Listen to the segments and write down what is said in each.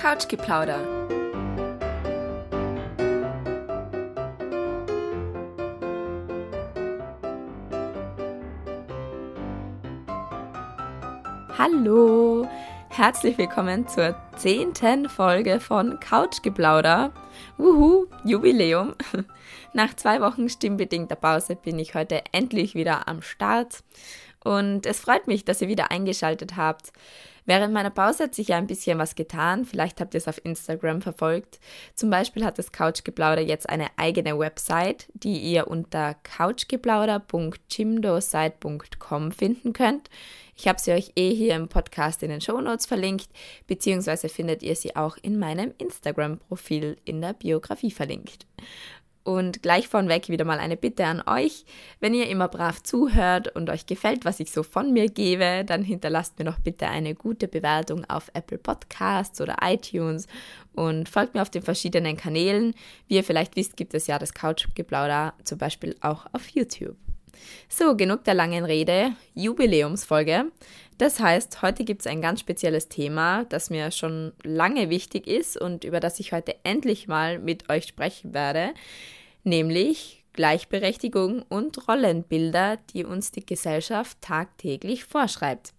Couchgeplauder. Hallo, herzlich willkommen zur zehnten Folge von Couchgeplauder. Wuhu, Jubiläum. Nach zwei Wochen stimmbedingter Pause bin ich heute endlich wieder am Start. Und es freut mich, dass ihr wieder eingeschaltet habt. Während meiner Pause hat sich ja ein bisschen was getan. Vielleicht habt ihr es auf Instagram verfolgt. Zum Beispiel hat das Couchgeplauder jetzt eine eigene Website, die ihr unter couchgeplauder.chimdosite.com finden könnt. Ich habe sie euch eh hier im Podcast in den Show Notes verlinkt, beziehungsweise findet ihr sie auch in meinem Instagram-Profil in der Biografie verlinkt. Und gleich vornweg wieder mal eine Bitte an euch. Wenn ihr immer brav zuhört und euch gefällt, was ich so von mir gebe, dann hinterlasst mir doch bitte eine gute Bewertung auf Apple Podcasts oder iTunes und folgt mir auf den verschiedenen Kanälen. Wie ihr vielleicht wisst, gibt es ja das Couchgeplauder zum Beispiel auch auf YouTube. So, genug der langen Rede. Jubiläumsfolge. Das heißt, heute gibt es ein ganz spezielles Thema, das mir schon lange wichtig ist und über das ich heute endlich mal mit euch sprechen werde nämlich Gleichberechtigung und Rollenbilder, die uns die Gesellschaft tagtäglich vorschreibt.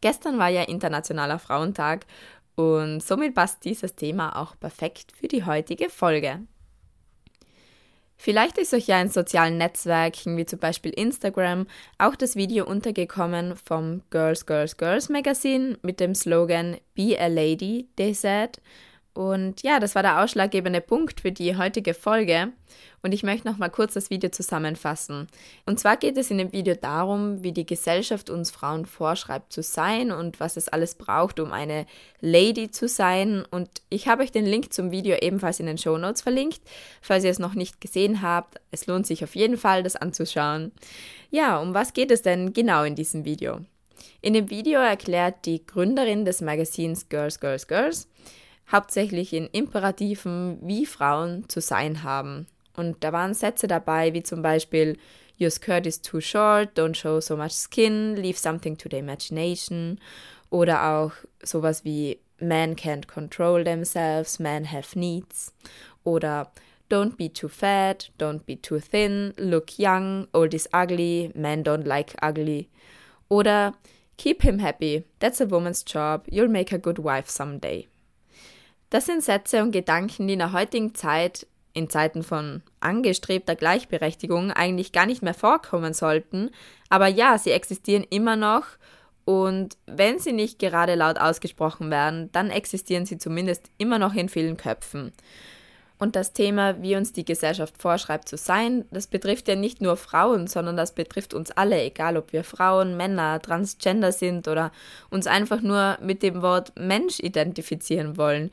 Gestern war ja Internationaler Frauentag und somit passt dieses Thema auch perfekt für die heutige Folge. Vielleicht ist euch ja in sozialen Netzwerken wie zum Beispiel Instagram auch das Video untergekommen vom Girls, Girls, Girls Magazine mit dem Slogan Be a Lady, they said. Und ja, das war der ausschlaggebende Punkt für die heutige Folge. Und ich möchte noch mal kurz das Video zusammenfassen. Und zwar geht es in dem Video darum, wie die Gesellschaft uns Frauen vorschreibt zu sein und was es alles braucht, um eine Lady zu sein. Und ich habe euch den Link zum Video ebenfalls in den Show Notes verlinkt, falls ihr es noch nicht gesehen habt. Es lohnt sich auf jeden Fall, das anzuschauen. Ja, um was geht es denn genau in diesem Video? In dem Video erklärt die Gründerin des Magazins Girls, Girls, Girls, hauptsächlich in Imperativen, wie Frauen zu sein haben. Und da waren Sätze dabei, wie zum Beispiel Your skirt is too short, don't show so much skin, leave something to the imagination. Oder auch sowas wie Men can't control themselves, men have needs. Oder Don't be too fat, don't be too thin, look young, old is ugly, men don't like ugly. Oder Keep him happy, that's a woman's job, you'll make a good wife someday. Das sind Sätze und Gedanken, die in der heutigen Zeit, in Zeiten von angestrebter Gleichberechtigung, eigentlich gar nicht mehr vorkommen sollten. Aber ja, sie existieren immer noch und wenn sie nicht gerade laut ausgesprochen werden, dann existieren sie zumindest immer noch in vielen Köpfen. Und das Thema, wie uns die Gesellschaft vorschreibt zu sein, das betrifft ja nicht nur Frauen, sondern das betrifft uns alle, egal ob wir Frauen, Männer, Transgender sind oder uns einfach nur mit dem Wort Mensch identifizieren wollen.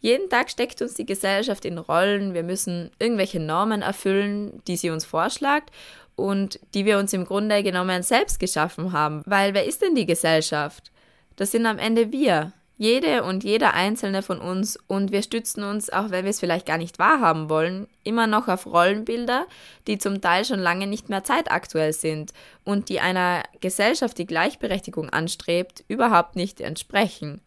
Jeden Tag steckt uns die Gesellschaft in Rollen, wir müssen irgendwelche Normen erfüllen, die sie uns vorschlägt und die wir uns im Grunde genommen selbst geschaffen haben. Weil wer ist denn die Gesellschaft? Das sind am Ende wir. Jede und jeder einzelne von uns und wir stützen uns, auch wenn wir es vielleicht gar nicht wahrhaben wollen, immer noch auf Rollenbilder, die zum Teil schon lange nicht mehr zeitaktuell sind und die einer Gesellschaft, die Gleichberechtigung anstrebt, überhaupt nicht entsprechen.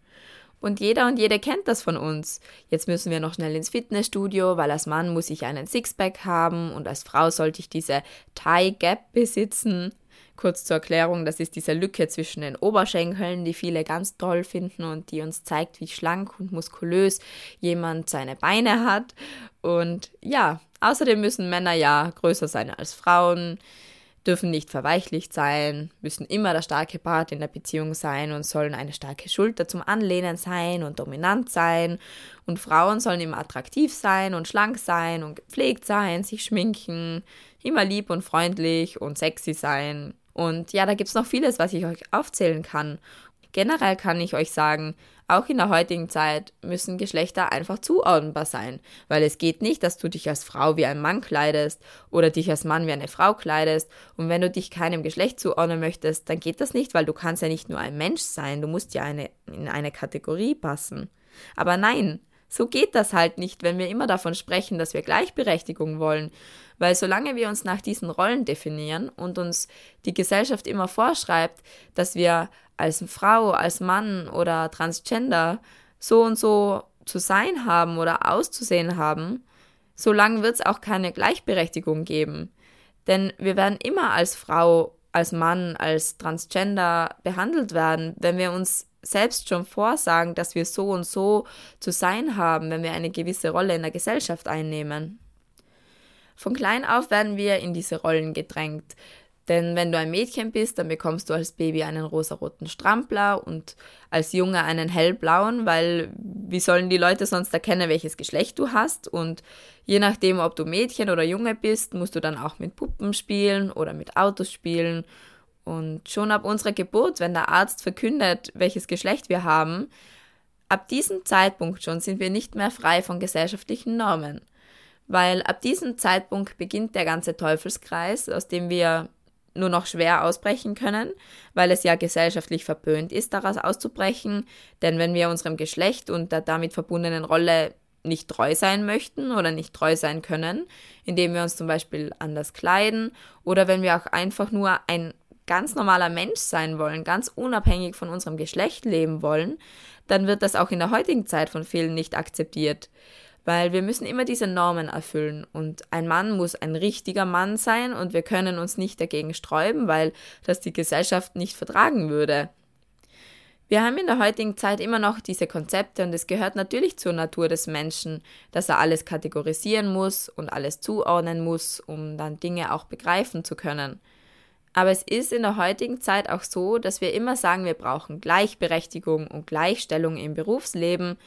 Und jeder und jede kennt das von uns. Jetzt müssen wir noch schnell ins Fitnessstudio, weil als Mann muss ich einen Sixpack haben und als Frau sollte ich diese Tie Gap besitzen. Kurz zur Erklärung, das ist diese Lücke zwischen den Oberschenkeln, die viele ganz toll finden und die uns zeigt, wie schlank und muskulös jemand seine Beine hat. Und ja, außerdem müssen Männer ja größer sein als Frauen, dürfen nicht verweichlicht sein, müssen immer der starke Part in der Beziehung sein und sollen eine starke Schulter zum Anlehnen sein und dominant sein. Und Frauen sollen immer attraktiv sein und schlank sein und gepflegt sein, sich schminken, immer lieb und freundlich und sexy sein und ja, da gibt es noch vieles, was ich euch aufzählen kann. Generell kann ich euch sagen, auch in der heutigen Zeit müssen Geschlechter einfach zuordnenbar sein, weil es geht nicht, dass du dich als Frau wie ein Mann kleidest oder dich als Mann wie eine Frau kleidest und wenn du dich keinem Geschlecht zuordnen möchtest, dann geht das nicht, weil du kannst ja nicht nur ein Mensch sein, du musst ja eine, in eine Kategorie passen. Aber nein, so geht das halt nicht, wenn wir immer davon sprechen, dass wir Gleichberechtigung wollen. Weil solange wir uns nach diesen Rollen definieren und uns die Gesellschaft immer vorschreibt, dass wir als Frau, als Mann oder Transgender so und so zu sein haben oder auszusehen haben, solange wird es auch keine Gleichberechtigung geben. Denn wir werden immer als Frau, als Mann, als Transgender behandelt werden, wenn wir uns selbst schon vorsagen, dass wir so und so zu sein haben, wenn wir eine gewisse Rolle in der Gesellschaft einnehmen. Von klein auf werden wir in diese Rollen gedrängt. Denn wenn du ein Mädchen bist, dann bekommst du als Baby einen rosaroten Strampler und als Junge einen hellblauen, weil wie sollen die Leute sonst erkennen, welches Geschlecht du hast? Und je nachdem, ob du Mädchen oder Junge bist, musst du dann auch mit Puppen spielen oder mit Autos spielen. Und schon ab unserer Geburt, wenn der Arzt verkündet, welches Geschlecht wir haben, ab diesem Zeitpunkt schon sind wir nicht mehr frei von gesellschaftlichen Normen. Weil ab diesem Zeitpunkt beginnt der ganze Teufelskreis, aus dem wir nur noch schwer ausbrechen können, weil es ja gesellschaftlich verböhnt ist, daraus auszubrechen. Denn wenn wir unserem Geschlecht und der damit verbundenen Rolle nicht treu sein möchten oder nicht treu sein können, indem wir uns zum Beispiel anders kleiden oder wenn wir auch einfach nur ein ganz normaler Mensch sein wollen, ganz unabhängig von unserem Geschlecht leben wollen, dann wird das auch in der heutigen Zeit von vielen nicht akzeptiert weil wir müssen immer diese Normen erfüllen und ein Mann muss ein richtiger Mann sein und wir können uns nicht dagegen sträuben, weil das die Gesellschaft nicht vertragen würde. Wir haben in der heutigen Zeit immer noch diese Konzepte und es gehört natürlich zur Natur des Menschen, dass er alles kategorisieren muss und alles zuordnen muss, um dann Dinge auch begreifen zu können. Aber es ist in der heutigen Zeit auch so, dass wir immer sagen, wir brauchen Gleichberechtigung und Gleichstellung im Berufsleben,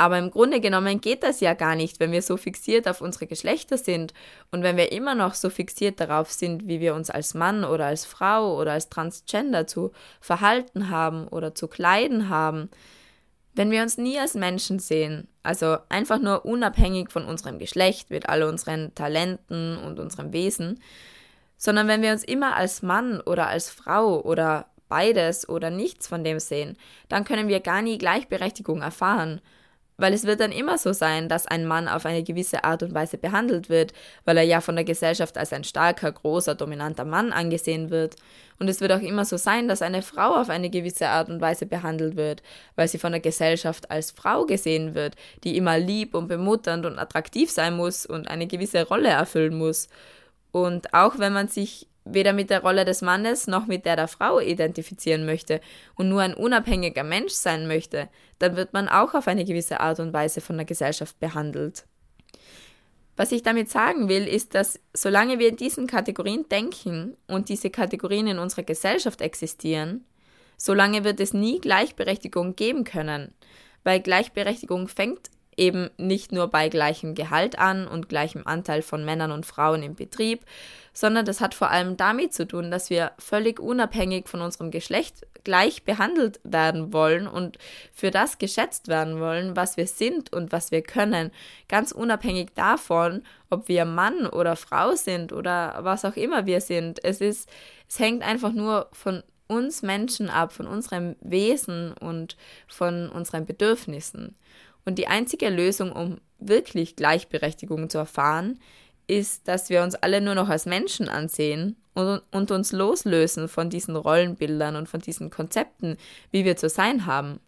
aber im Grunde genommen geht das ja gar nicht, wenn wir so fixiert auf unsere Geschlechter sind und wenn wir immer noch so fixiert darauf sind, wie wir uns als Mann oder als Frau oder als Transgender zu verhalten haben oder zu kleiden haben. Wenn wir uns nie als Menschen sehen, also einfach nur unabhängig von unserem Geschlecht, mit all unseren Talenten und unserem Wesen, sondern wenn wir uns immer als Mann oder als Frau oder beides oder nichts von dem sehen, dann können wir gar nie Gleichberechtigung erfahren weil es wird dann immer so sein, dass ein Mann auf eine gewisse Art und Weise behandelt wird, weil er ja von der Gesellschaft als ein starker, großer, dominanter Mann angesehen wird. Und es wird auch immer so sein, dass eine Frau auf eine gewisse Art und Weise behandelt wird, weil sie von der Gesellschaft als Frau gesehen wird, die immer lieb und bemutternd und attraktiv sein muss und eine gewisse Rolle erfüllen muss. Und auch wenn man sich weder mit der Rolle des Mannes noch mit der der Frau identifizieren möchte und nur ein unabhängiger Mensch sein möchte, dann wird man auch auf eine gewisse Art und Weise von der Gesellschaft behandelt. Was ich damit sagen will, ist, dass solange wir in diesen Kategorien denken und diese Kategorien in unserer Gesellschaft existieren, solange wird es nie Gleichberechtigung geben können, weil Gleichberechtigung fängt eben nicht nur bei gleichem Gehalt an und gleichem Anteil von Männern und Frauen im Betrieb, sondern das hat vor allem damit zu tun, dass wir völlig unabhängig von unserem Geschlecht gleich behandelt werden wollen und für das geschätzt werden wollen, was wir sind und was wir können, ganz unabhängig davon, ob wir Mann oder Frau sind oder was auch immer wir sind. Es ist es hängt einfach nur von uns Menschen ab, von unserem Wesen und von unseren Bedürfnissen. Und die einzige Lösung, um wirklich Gleichberechtigung zu erfahren, ist, dass wir uns alle nur noch als Menschen ansehen und, und, uns loslösen von diesen Rollenbildern und von diesen Konzepten, wie wir zu sein haben.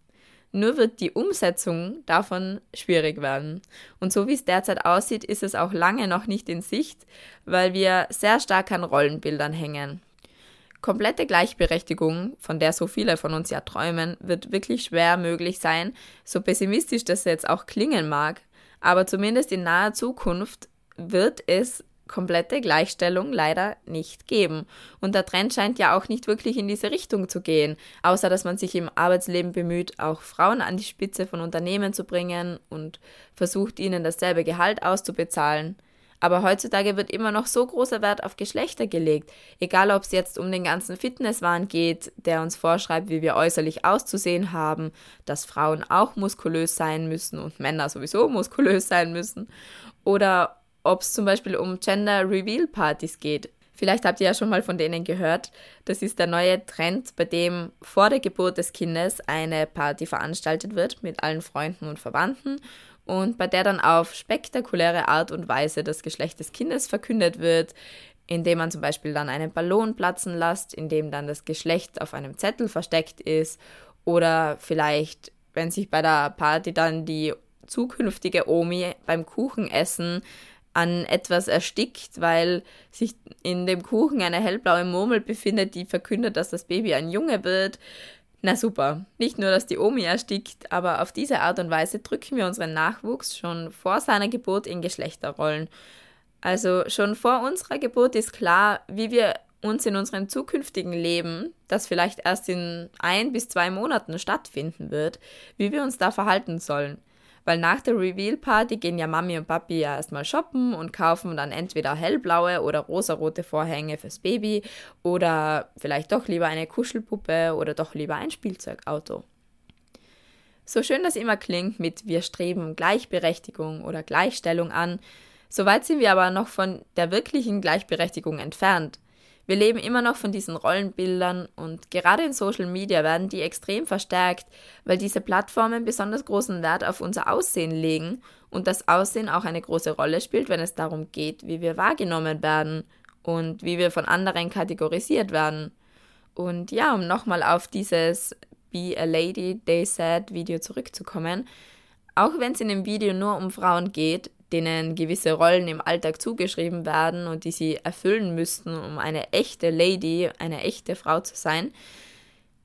Nur wird die Umsetzung davon schwierig werden. Und so wie es derzeit aussieht, ist es auch lange noch nicht in Sicht, weil wir sehr stark an Rollenbildern hängen. Komplette Gleichberechtigung, von der so viele von uns ja träumen, wird wirklich schwer möglich sein, so pessimistisch das jetzt auch klingen mag, aber zumindest in naher Zukunft wird es komplette Gleichstellung leider nicht geben. Und der Trend scheint ja auch nicht wirklich in diese Richtung zu gehen, außer dass man sich im Arbeitsleben bemüht, auch Frauen an die Spitze von Unternehmen zu bringen und versucht, ihnen dasselbe Gehalt auszubezahlen. Aber heutzutage wird immer noch so großer Wert auf Geschlechter gelegt. Egal, ob es jetzt um den ganzen Fitnesswahn geht, der uns vorschreibt, wie wir äußerlich auszusehen haben, dass Frauen auch muskulös sein müssen und Männer sowieso muskulös sein müssen. Oder ob es zum Beispiel um Gender Reveal Partys geht. Vielleicht habt ihr ja schon mal von denen gehört. Das ist der neue Trend, bei dem vor der Geburt des Kindes eine Party veranstaltet wird mit allen Freunden und Verwandten und bei der dann auf spektakuläre Art und Weise das Geschlecht des Kindes verkündet wird, indem man zum Beispiel dann einen Ballon platzen lässt, in dem dann das Geschlecht auf einem Zettel versteckt ist oder vielleicht, wenn sich bei der Party dann die zukünftige Omi beim Kuchenessen an etwas erstickt, weil sich in dem Kuchen eine hellblaue Murmel befindet, die verkündet, dass das Baby ein Junge wird. Na super, nicht nur, dass die Omi erstickt, aber auf diese Art und Weise drücken wir unseren Nachwuchs schon vor seiner Geburt in Geschlechterrollen. Also schon vor unserer Geburt ist klar, wie wir uns in unserem zukünftigen Leben, das vielleicht erst in ein bis zwei Monaten stattfinden wird, wie wir uns da verhalten sollen. Weil nach der Reveal-Party gehen ja Mami und Papi ja erstmal shoppen und kaufen dann entweder hellblaue oder rosarote Vorhänge fürs Baby oder vielleicht doch lieber eine Kuschelpuppe oder doch lieber ein Spielzeugauto. So schön das immer klingt mit wir streben Gleichberechtigung oder Gleichstellung an, so weit sind wir aber noch von der wirklichen Gleichberechtigung entfernt. Wir leben immer noch von diesen Rollenbildern und gerade in Social Media werden die extrem verstärkt, weil diese Plattformen besonders großen Wert auf unser Aussehen legen und das Aussehen auch eine große Rolle spielt, wenn es darum geht, wie wir wahrgenommen werden und wie wir von anderen kategorisiert werden. Und ja, um nochmal auf dieses Be a Lady, They Said Video zurückzukommen, auch wenn es in dem Video nur um Frauen geht, denen gewisse Rollen im Alltag zugeschrieben werden und die sie erfüllen müssten, um eine echte Lady, eine echte Frau zu sein,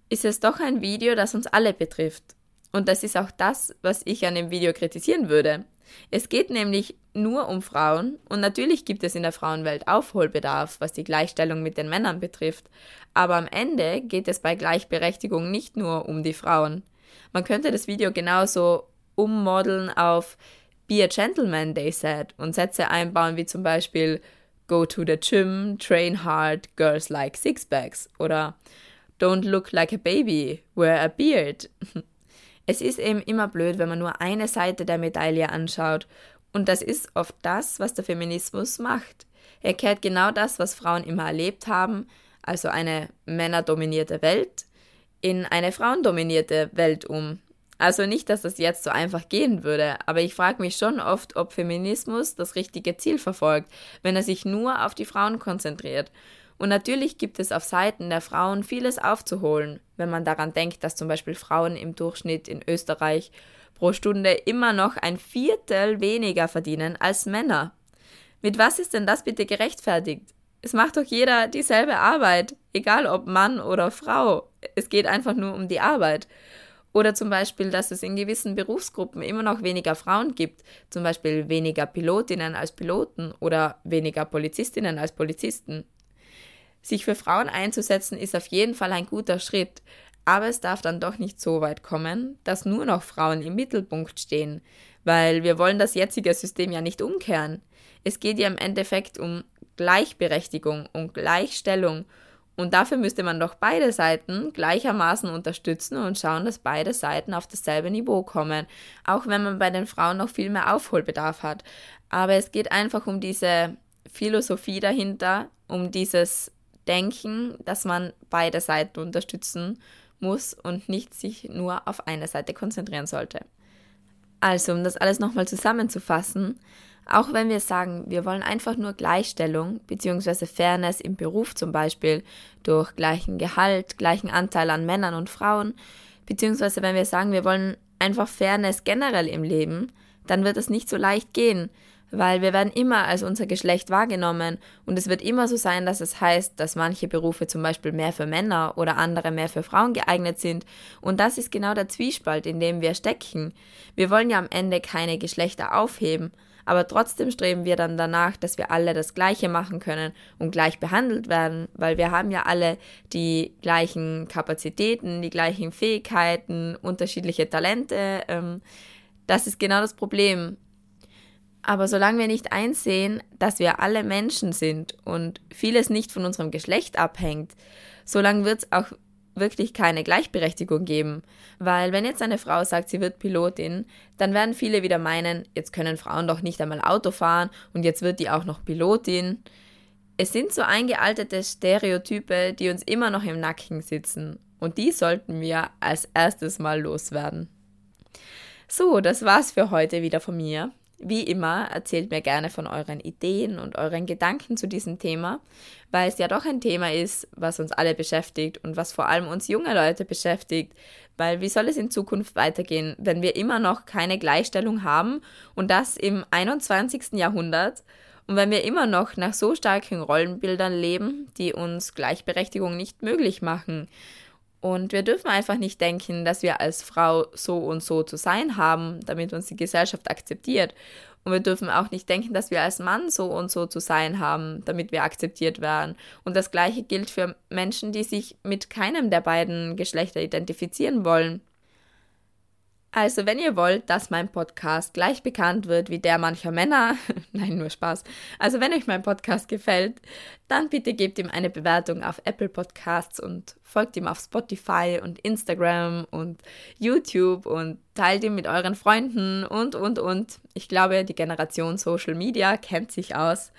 ist es doch ein Video, das uns alle betrifft. Und das ist auch das, was ich an dem Video kritisieren würde. Es geht nämlich nur um Frauen und natürlich gibt es in der Frauenwelt Aufholbedarf, was die Gleichstellung mit den Männern betrifft. Aber am Ende geht es bei Gleichberechtigung nicht nur um die Frauen. Man könnte das Video genauso ummodeln auf Be a gentleman, they said, und Sätze einbauen wie zum Beispiel Go to the gym, train hard, girls like sixpacks oder Don't look like a baby, wear a beard. Es ist eben immer blöd, wenn man nur eine Seite der Medaille anschaut. Und das ist oft das, was der Feminismus macht. Er kehrt genau das, was Frauen immer erlebt haben, also eine männerdominierte Welt, in eine frauendominierte Welt um. Also nicht, dass das jetzt so einfach gehen würde, aber ich frage mich schon oft, ob Feminismus das richtige Ziel verfolgt, wenn er sich nur auf die Frauen konzentriert. Und natürlich gibt es auf Seiten der Frauen vieles aufzuholen, wenn man daran denkt, dass zum Beispiel Frauen im Durchschnitt in Österreich pro Stunde immer noch ein Viertel weniger verdienen als Männer. Mit was ist denn das bitte gerechtfertigt? Es macht doch jeder dieselbe Arbeit, egal ob Mann oder Frau. Es geht einfach nur um die Arbeit. Oder zum Beispiel, dass es in gewissen Berufsgruppen immer noch weniger Frauen gibt, zum Beispiel weniger Pilotinnen als Piloten oder weniger Polizistinnen als Polizisten. Sich für Frauen einzusetzen ist auf jeden Fall ein guter Schritt, aber es darf dann doch nicht so weit kommen, dass nur noch Frauen im Mittelpunkt stehen, weil wir wollen das jetzige System ja nicht umkehren. Es geht ja im Endeffekt um Gleichberechtigung, um Gleichstellung und dafür müsste man doch beide Seiten gleichermaßen unterstützen und schauen, dass beide Seiten auf dasselbe Niveau kommen, auch wenn man bei den Frauen noch viel mehr Aufholbedarf hat. Aber es geht einfach um diese Philosophie dahinter, um dieses Denken, dass man beide Seiten unterstützen muss und nicht sich nur auf eine Seite konzentrieren sollte. Also, um das alles nochmal zusammenzufassen, auch wenn wir sagen, wir wollen einfach nur Gleichstellung bzw. Fairness im Beruf zum Beispiel durch gleichen Gehalt, gleichen Anteil an Männern und Frauen, beziehungsweise wenn wir sagen, wir wollen einfach Fairness generell im Leben, dann wird es nicht so leicht gehen, weil wir werden immer als unser Geschlecht wahrgenommen und es wird immer so sein, dass es heißt, dass manche Berufe zum Beispiel mehr für Männer oder andere mehr für Frauen geeignet sind und das ist genau der Zwiespalt, in dem wir stecken. Wir wollen ja am Ende keine Geschlechter aufheben, aber trotzdem streben wir dann danach, dass wir alle das Gleiche machen können und gleich behandelt werden, weil wir haben ja alle die gleichen Kapazitäten, die gleichen Fähigkeiten, unterschiedliche Talente. Ähm, das ist genau das Problem. Aber solange wir nicht einsehen, dass wir alle Menschen sind und vieles nicht von unserem Geschlecht abhängt, solange wird es auch wirklich keine Gleichberechtigung geben. Weil wenn jetzt eine Frau sagt, sie wird Pilotin, dann werden viele wieder meinen, jetzt können Frauen doch nicht einmal Auto fahren und jetzt wird die auch noch Pilotin. Es sind so eingealtete Stereotype, die uns immer noch im Nacken sitzen. Und die sollten wir als erstes mal loswerden. So, das war's für heute wieder von mir. Wie immer, erzählt mir gerne von euren Ideen und euren Gedanken zu diesem Thema, weil es ja doch ein Thema ist, was uns alle beschäftigt und was vor allem uns junge Leute beschäftigt. Weil wie soll es in Zukunft weitergehen, wenn wir immer noch keine Gleichstellung haben und das im 21. Jahrhundert? Und wenn wir immer noch nach so starken Rollenbildern leben, die uns Gleichberechtigung nicht möglich machen. Und wir dürfen einfach nicht denken, dass wir als Frau so und so zu sein haben, damit uns die Gesellschaft akzeptiert. Und wir dürfen auch nicht denken, dass wir als Mann so und so zu sein haben, damit wir akzeptiert werden. Und das Gleiche gilt für Menschen, die sich mit keinem der beiden Geschlechter identifizieren wollen. Also, wenn ihr wollt, dass mein Podcast gleich bekannt wird wie der mancher Männer, nein, nur Spaß. Also, wenn euch mein Podcast gefällt, dann bitte gebt ihm eine Bewertung auf Apple Podcasts und folgt ihm auf Spotify und Instagram und YouTube und teilt ihn mit euren Freunden und, und, und. Ich glaube, die Generation Social Media kennt sich aus.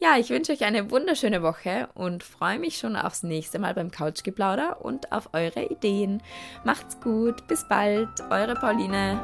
Ja, ich wünsche euch eine wunderschöne Woche und freue mich schon aufs nächste Mal beim Couchgeplauder und auf eure Ideen. Macht's gut, bis bald, eure Pauline.